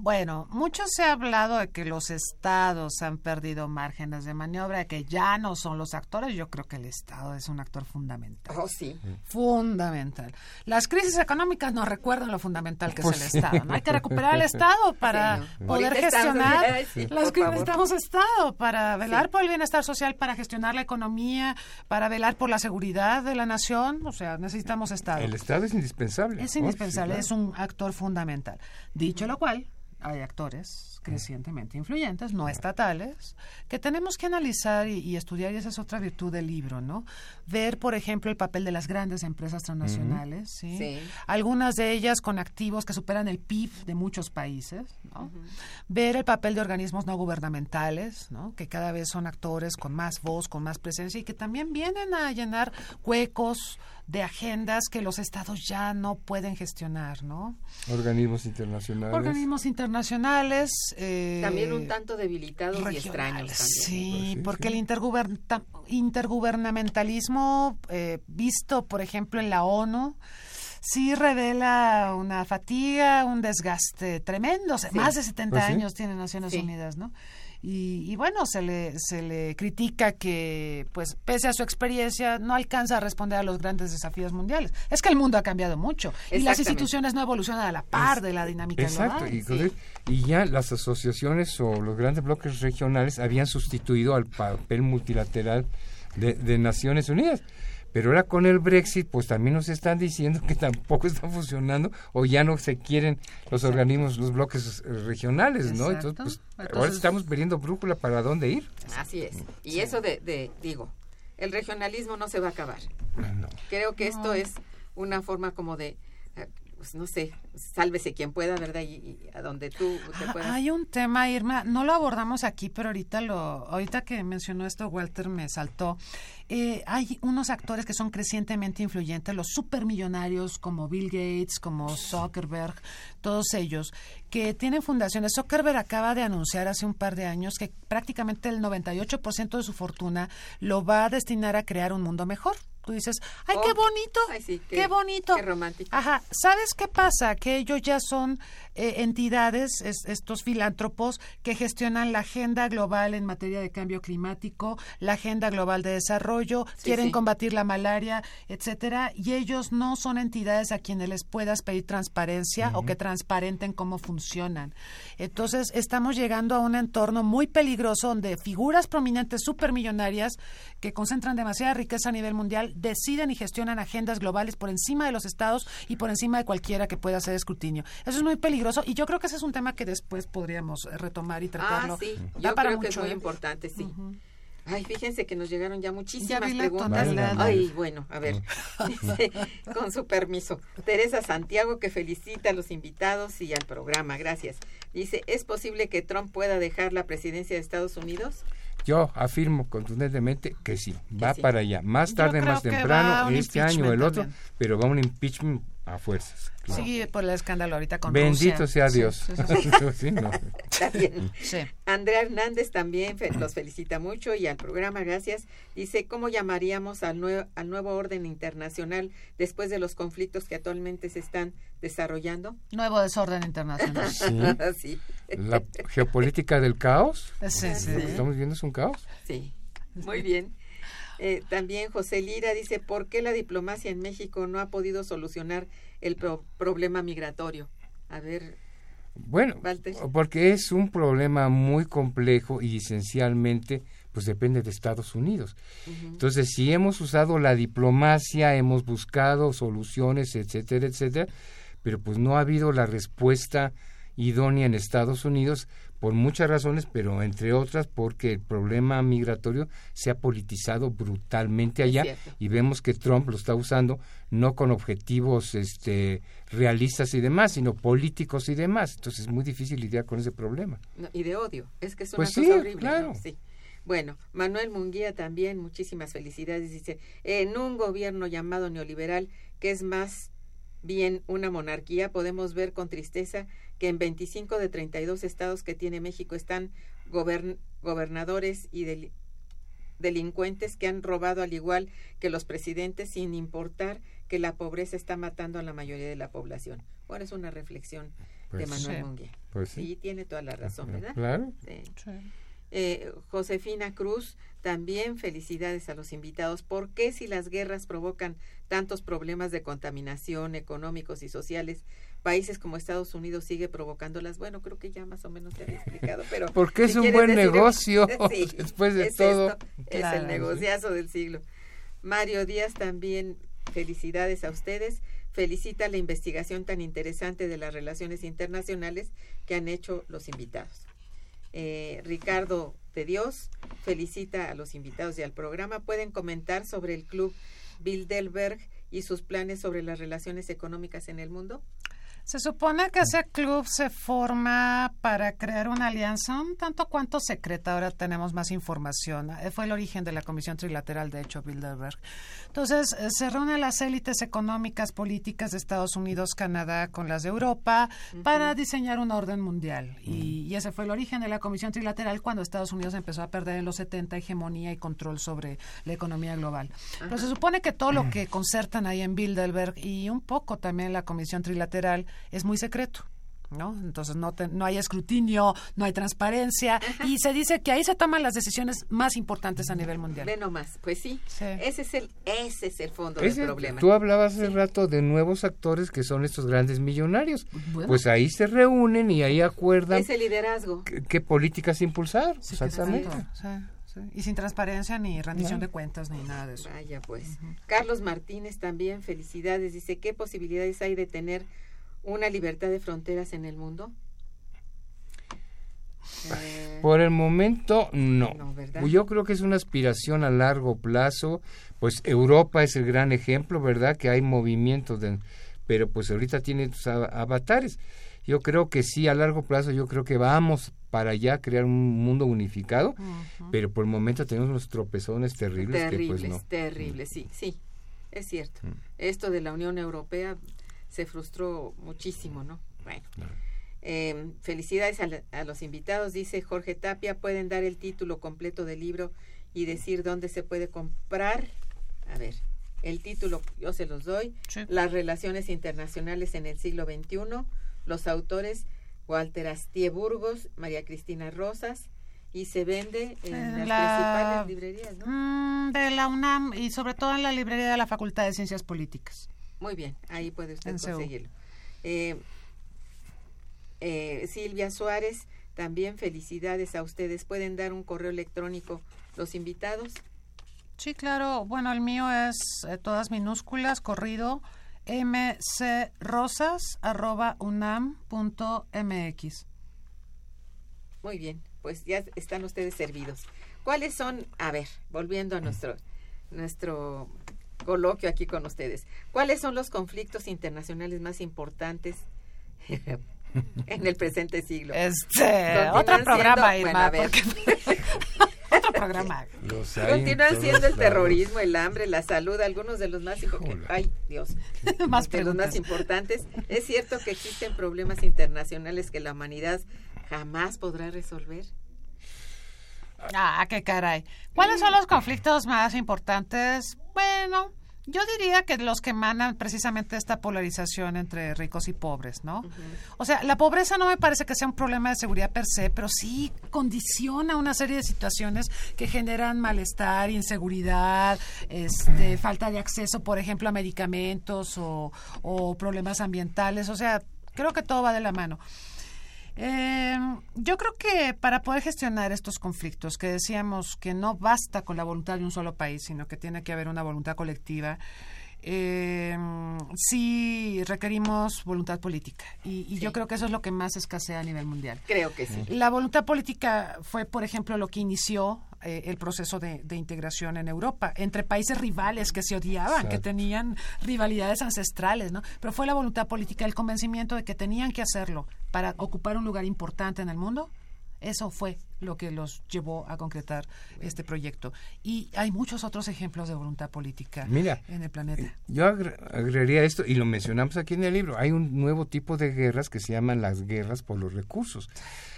Bueno, mucho se ha hablado de que los estados han perdido márgenes de maniobra, que ya no son los actores. Yo creo que el estado es un actor fundamental. Oh, sí. Fundamental. Las crisis económicas nos recuerdan lo fundamental que Pues es el sí. Estado. ¿no? Hay que recuperar el Estado para Sí, no. poder Ahorita gestionar las que necesitamos Estado, para velar Sí. por el bienestar social, para gestionar la economía, para velar por la seguridad de la nación. O sea, necesitamos Estado. El Estado es indispensable. Es Oh, indispensable, es un actor fundamental. Dicho lo cual, hay actores crecientemente influyentes, no estatales, que tenemos que analizar y, y estudiar, y esa es otra virtud del libro, ¿no? Ver, por ejemplo, el papel de las grandes empresas transnacionales, ¿sí? Sí. Algunas de ellas con activos que superan el PIB de muchos países, ¿no? Ver el papel de organismos no gubernamentales, ¿no? Que cada vez son actores con más voz, con más presencia y que también vienen a llenar huecos de agendas que los estados ya no pueden gestionar, ¿no? Organismos internacionales. Organismos internacionales. eh, También un tanto debilitados y extraños también. Sí, Pues sí, porque sí. el interguberta- intergubernamentalismo eh, visto, por ejemplo, en la ONU, sí revela una fatiga, un desgaste tremendo. O sea, Más de 70 Pues sí. años tiene Naciones Sí. Unidas, ¿no? Y, y bueno, se le, se le critica que, pues, pese a su experiencia, no alcanza a responder a los grandes desafíos mundiales. Es que el mundo ha cambiado mucho y las instituciones no evolucionan a la par de la dinámica Exacto, global. y, y ya las asociaciones o los grandes bloques regionales habían sustituido al papel multilateral de, de Naciones Unidas. Pero ahora con el Brexit, pues también nos están diciendo que tampoco está funcionando o ya no se quieren los organismos, los bloques eh, regionales, ¿no? Exacto. Entonces, pues, ahora estamos perdiendo brújula para dónde ir. Así es. Y eso de, de, digo, el regionalismo no se va a acabar. No. Creo que esto es una forma como de, eh, pues no sé, sálvese quien pueda, ¿verdad? Y, y a donde tú te Ah, puedas. Hay un tema, Irma, no lo abordamos aquí, pero ahorita lo, ahorita que mencionó esto, Walter me saltó. Eh, hay unos actores que son crecientemente influyentes, los supermillonarios como Bill Gates, como Zuckerberg, todos ellos, que tienen fundaciones. Zuckerberg acaba de anunciar hace un par de años que prácticamente el 98% de su fortuna lo va a destinar a crear un mundo mejor. Tú dices, ay, qué Oh, bonito, ay, sí, qué, qué- bonito. qué romántico. Ajá, ¿sabes qué pasa? Que ellos ya son eh, entidades, es- estos filántropos, que gestionan la agenda global en materia de cambio climático, la agenda global de desarrollo, Sí, quieren sí. combatir la malaria, etcétera, y ellos no son entidades a quienes les puedas pedir transparencia o que transparenten cómo funcionan. Entonces, estamos llegando a un entorno muy peligroso donde figuras prominentes supermillonarias que concentran demasiada riqueza a nivel mundial deciden y gestionan agendas globales por encima de los estados y por encima de cualquiera que pueda hacer escrutinio. Eso es muy peligroso y yo creo que ese es un tema que después podríamos eh, retomar y tratarlo. Ah, sí, Da yo para creo que es mucho, muy ¿eh? importante, sí. Ay, fíjense que nos llegaron ya muchísimas Ya preguntas. Ay, bueno, a ver, *laughs* *laughs* dice, con su permiso. Teresa Santiago que felicita a los invitados y al programa, gracias. Dice, ¿es posible que Trump pueda dejar la presidencia de Estados Unidos? Yo afirmo contundentemente que sí, va sí. para allá. Más tarde, más temprano, este año o el otro, también. pero va un impeachment a fuerzas. claro. Sí, por el escándalo ahorita con Bendito Rusia. sea Dios. sí, sí, *laughs* sí. Sí, no. Está bien. Sí. Andrea Hernández también fe- los felicita mucho y al programa, gracias. Dice, ¿cómo llamaríamos al, nue- al nuevo orden internacional después de los conflictos que actualmente se están desarrollando? Nuevo desorden internacional. Sí. *laughs* sí. La geopolítica del caos, Sí, sí. lo que estamos viendo es un caos. Sí, muy bien. Eh, también José Lira dice, ¿por qué la diplomacia en México no ha podido solucionar el pro- problema migratorio? A ver, Bueno, Walter. porque es un problema muy complejo y esencialmente pues depende de Estados Unidos. Entonces, si hemos usado la diplomacia, hemos buscado soluciones, etcétera, etcétera, pero pues no ha habido la respuesta idónea en Estados Unidos por muchas razones, pero entre otras porque el problema migratorio se ha politizado brutalmente allá y vemos que Trump lo está usando no con objetivos este realistas y demás, sino políticos y demás. Entonces es muy difícil lidiar con ese problema. No, y de odio, es que es una Pues cosa sí, horrible. ¿no? claro. Sí. Bueno, Manuel Munguía también, muchísimas felicidades. Dice, en un gobierno llamado neoliberal, que es más bien una monarquía, podemos ver con tristeza que en 25 de 32 estados que tiene México están gobern- gobernadores y del- delincuentes que han robado al igual que los presidentes sin importar que la pobreza está matando a la mayoría de la población. Bueno, es una reflexión de Pues Manuel sí. Munguía. Pues sí. sí, tiene toda la razón, ¿verdad? Claro. Sí. Sí. Eh, Josefina Cruz, también felicidades a los invitados. ¿Por qué si las guerras provocan tantos problemas de contaminación económicos y sociales, países como Estados Unidos sigue provocándolas? Bueno, creo que ya más o menos te había explicado, pero... *laughs* Porque es si un buen decir- negocio, *laughs* Sí, *laughs* después de es todo. esto, es el negociazo del siglo. Mario Díaz también, felicidades a ustedes. felicita la investigación tan interesante de las relaciones internacionales que han hecho los invitados. Eh, Ricardo de Dios felicita a los invitados y al programa. Pueden comentar sobre el club Bilderberg y sus planes sobre las relaciones económicas en el mundo. Se supone que ese club se forma para crear una alianza un tanto cuanto secreta. Ahora tenemos más información. Eh, fue el origen de la Comisión Trilateral, de hecho, Bilderberg. Entonces, eh, se reúnen las élites económicas, políticas de Estados Unidos, Canadá con las de Europa para diseñar un orden mundial. Y, ese fue el origen de la Comisión Trilateral cuando Estados Unidos empezó a perder en los 70 hegemonía y control sobre la economía global. Pero se supone que todo lo *clears throat* que concertan ahí en Bilderberg y un poco también la Comisión Trilateral es muy secreto. ¿no? Entonces no, no hay escrutinio, no hay transparencia y se dice que ahí se toman las decisiones más importantes a nivel mundial. Ve nomás, pues sí, ese es el ese es el fondo del problema. Tú hablabas hace rato de nuevos actores que son estos grandes millonarios. Pues ahí se reúnen y ahí acuerdan. Ese liderazgo. ¿Qué, políticas impulsar? Exactamente. Y sin transparencia ni rendición de cuentas ni nada de eso. Vaya pues. Carlos Martínez también, felicidades. Dice, ¿qué posibilidades hay de tener una libertad de fronteras en el mundo? Eh, Por el momento no. Yo creo que es una aspiración a largo plazo. Pues Europa es el gran ejemplo, ¿verdad? Que hay movimientos, de, pero pues ahorita tiene sus avatares. Yo creo que sí, a largo plazo, yo creo que vamos para allá crear un mundo unificado, pero por el momento tenemos unos tropezones terribles. Terribles, que pues no. terribles, sí, sí, es cierto. Mm. Esto de la Unión Europea se frustró muchísimo, ¿no? Bueno. Eh, felicidades a, los invitados, dice Jorge Tapia. Pueden dar el título completo del libro y decir dónde se puede comprar. A ver, el título yo se los doy. Las relaciones internacionales en el siglo XXI. Los autores Walter Astie Burgos, María Cristina Rosas. Y se vende en, las principales librerías, ¿no? Mm, de la UNAM y sobre todo en la librería de la Facultad de Ciencias Políticas. Muy bien, ahí puede usted conseguirlo. Eh, eh, Silvia Suárez, también felicidades a ustedes. ¿Pueden dar un correo electrónico los invitados? Sí, claro. Bueno, el mío es eh, todas minúsculas, corrido mcrosas.unam.mx. Muy bien, pues ya están ustedes servidos. ¿Cuáles son, a ver, volviendo a nuestro, nuestro coloquio aquí con ustedes. ¿Cuáles son los conflictos internacionales más importantes *laughs* en el presente siglo? Este, *laughs* otro programa, Irma, otro programa. Continúan siendo el terrorismo, el hambre, la salud, algunos de los más ay Dios, *laughs* más de los más importantes. Es cierto que existen problemas internacionales que la humanidad jamás podrá resolver. Ah, qué caray. ¿Cuáles son los conflictos más importantes? Bueno, yo diría que los que emanan precisamente esta polarización entre ricos y pobres, ¿no? O sea, la pobreza no me parece que sea un problema de seguridad per se, pero sí condiciona una serie de situaciones que generan malestar, inseguridad, este, falta de acceso, por ejemplo, a medicamentos o, o problemas ambientales. O sea, creo que todo va de la mano. Eh, yo creo que para poder gestionar estos conflictos, que decíamos que no basta con la voluntad de un solo país, sino que tiene que haber una voluntad colectiva, eh, sí requerimos voluntad política. Y, yo creo que eso es lo que más escasea a nivel mundial. Creo que sí. La voluntad política fue, por ejemplo, lo que inició eh, el proceso de, integración en Europa, entre países rivales que se odiaban, que tenían rivalidades ancestrales, ¿no? Pero fue la voluntad política, el convencimiento de que tenían que hacerlo para ocupar un lugar importante en el mundo. Eso fue lo que los llevó a concretar este proyecto. Y hay muchos otros ejemplos de voluntad política en el planeta. Eh, yo agregaría esto, y lo mencionamos aquí en el libro, hay un nuevo tipo de guerras que se llaman las guerras por los recursos.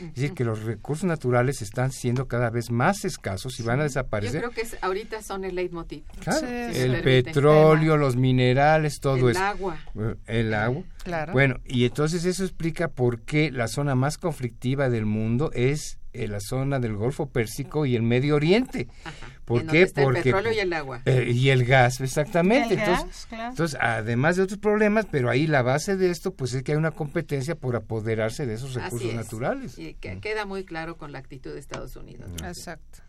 Es decir, que los recursos naturales están siendo cada vez más escasos y van a desaparecer. Yo creo que ahorita son el leitmotiv. el petróleo, los minerales, todo eso. El agua. El agua. Claro. Bueno, y entonces eso explica por qué la zona más conflictiva del mundo es en la zona del Golfo Pérsico y el Medio Oriente. ¿Por qué? Porque el petróleo y el agua. Eh, y el gas, exactamente. entonces, entonces, además de otros problemas, pero ahí la base de esto, pues es que hay una competencia por apoderarse de esos recursos naturales. Y que queda muy claro con la actitud de Estados Unidos. Exacto.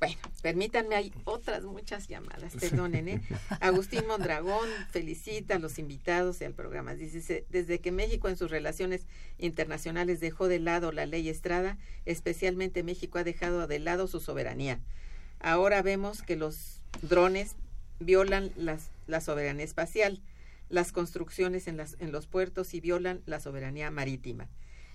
Bueno, permítanme, hay otras muchas llamadas, perdonen, ¿eh? *laughs* Agustín Mondragón felicita a los invitados y al programa. Dice, desde que México en sus relaciones internacionales dejó de lado la ley Estrada, especialmente México ha dejado de lado su soberanía. Ahora vemos que los drones violan las, la soberanía espacial, las construcciones en, las, en los puertos y violan la soberanía marítima.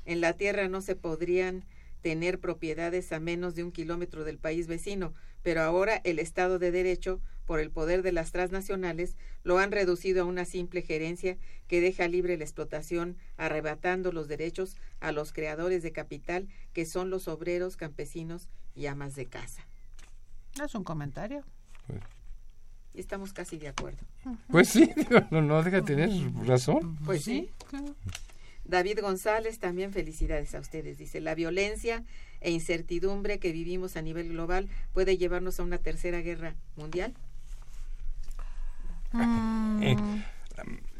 En la tierra no se podrían tener propiedades a menos de un kilómetro del país vecino, pero ahora el Estado de Derecho, por el poder de las transnacionales, lo han reducido a una simple gerencia que deja libre la explotación, arrebatando los derechos a los creadores de capital, que son los obreros, campesinos y amas de casa. Es un comentario. Y estamos casi de acuerdo. Pues sí, *laughs* no, no deja tener razón. Pues sí. David González, también felicidades a ustedes. Dice, la violencia e incertidumbre que vivimos a nivel global puede llevarnos a una tercera guerra mundial. Mm. Eh,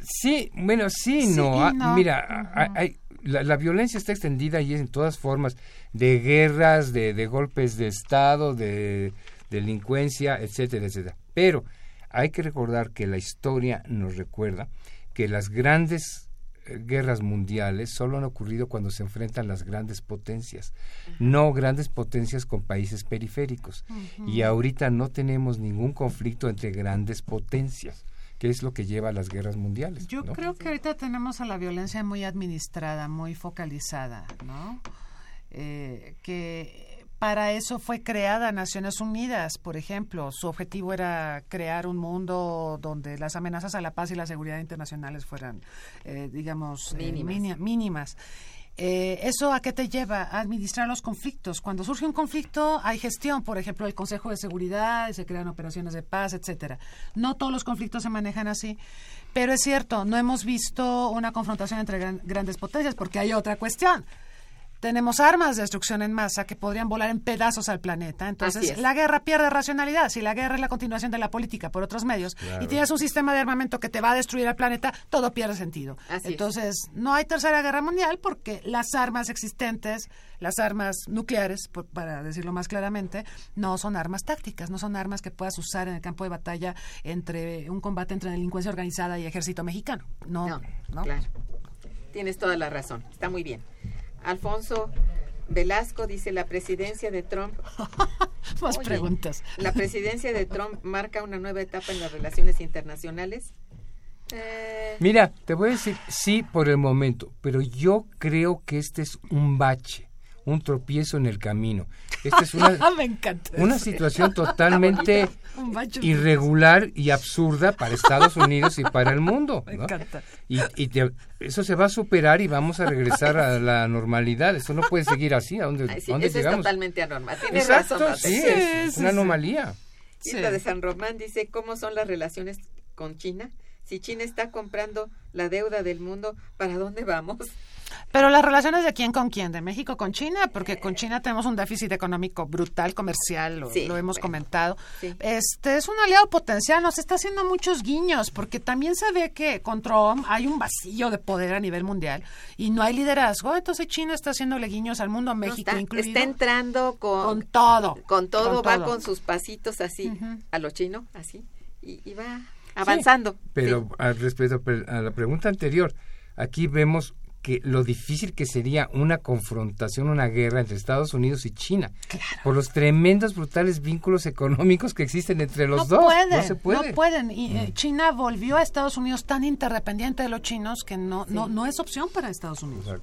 sí, bueno, sí, no. Ah, mira, hay, la, violencia está extendida y es en todas formas, de guerras, de, de golpes de Estado, de delincuencia, etcétera, etcétera. Pero hay que recordar que la historia nos recuerda que las grandes guerras mundiales solo han ocurrido cuando se enfrentan las grandes potencias, no grandes potencias con países periféricos. Y ahorita no tenemos ningún conflicto entre grandes potencias que es lo que lleva a las guerras mundiales. Yo creo que ahorita tenemos a la violencia muy administrada, muy focalizada, ¿no? Eh, que para eso fue creada Naciones Unidas, por ejemplo. Su objetivo era crear un mundo donde las amenazas a la paz y la seguridad internacionales fueran, eh, digamos, eh, mínimas. Eh, ¿Eso a qué te lleva? A administrar los conflictos. Cuando surge un conflicto hay gestión, por ejemplo, el Consejo de Seguridad, se crean operaciones de paz, etcétera. No todos los conflictos se manejan así, pero es cierto, no hemos visto una confrontación entre grandes potencias porque hay otra cuestión tenemos armas de destrucción en masa que podrían volar en pedazos al planeta. Entonces, la guerra pierde racionalidad. Si la guerra es la continuación de la política por otros medios y tienes un sistema de armamento que te va a destruir al planeta, todo pierde sentido. Entonces, no hay tercera guerra mundial porque las armas existentes, las armas nucleares, para decirlo más claramente, no son armas tácticas, no son armas que puedas usar en el campo de batalla entre un combate entre delincuencia organizada y ejército mexicano. No, no, ¿no? claro. Tienes toda la razón. Está muy bien. Alfonso Velasco dice la presidencia de Trump. *laughs* Más preguntas. La presidencia de Trump marca una nueva etapa en las relaciones internacionales. Eh, Mira, te voy a decir sí por el momento, pero yo creo que este es un bache un tropiezo en el camino. *laughs* Esta es una, una situación totalmente *laughs* irregular y absurda para Estados Unidos y para el mundo. Y, eso se va a superar y vamos a regresar a la normalidad. Esto no puede seguir así. ¿A dónde, eso es totalmente anormal. Razón. Sí, es una anomalía. Y de San Román dice, ¿cómo son las relaciones con China? Si China está comprando la deuda del mundo, ¿para dónde vamos? Pero las relaciones de quién con quién, de México con China, porque con China tenemos un déficit económico brutal, comercial, lo, hemos comentado. Este es un aliado potencial, nos está haciendo muchos guiños, porque también se ve que con Trump hay un vacío de poder a nivel mundial y no hay liderazgo, entonces China está haciéndole guiños al mundo, México está, incluido. Está entrando con, todo. Con todo, va con sus pasitos así, a lo chino, así, y, va avanzando. pero al respecto a la pregunta anterior, aquí vemos que lo difícil que sería una confrontación, una guerra entre Estados Unidos y China, por los tremendos, brutales vínculos económicos que existen entre los dos. no se puede. No pueden. Y eh, mm. China volvió a Estados Unidos tan interdependiente de los chinos que no, no, no es opción para Estados Unidos.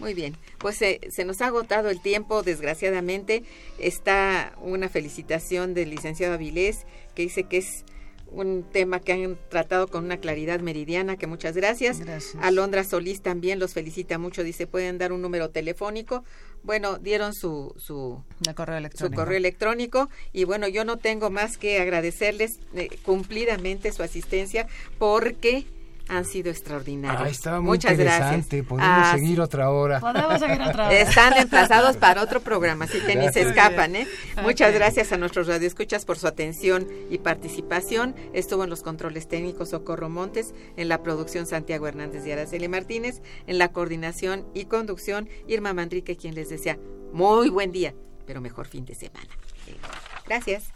Muy bien, pues eh, se nos ha agotado el tiempo, desgraciadamente. Está una felicitación del licenciado Avilés, que dice que es un tema que han tratado con una claridad meridiana, que muchas gracias. Alondra Solís también los felicita mucho, dice, pueden dar un número telefónico. Bueno, dieron su, su, correo, electrónico. su correo electrónico y bueno, yo no tengo más que agradecerles eh, cumplidamente su asistencia porque han sido extraordinarios. Ah, estaba muy Muchas interesante. Gracias. Podemos seguir otra hora. Podemos seguir otra hora. Están *laughs* emplazados para otro programa, así que ni se escapan. ¿eh? Muchas gracias a nuestros radioescuchas por su atención y participación. Estuvo en los controles técnicos Socorro Montes, en la producción Santiago Hernández y Araceli Martínez, en la coordinación y conducción Irma Manrique, quien les desea muy buen día, pero mejor fin de semana. Gracias.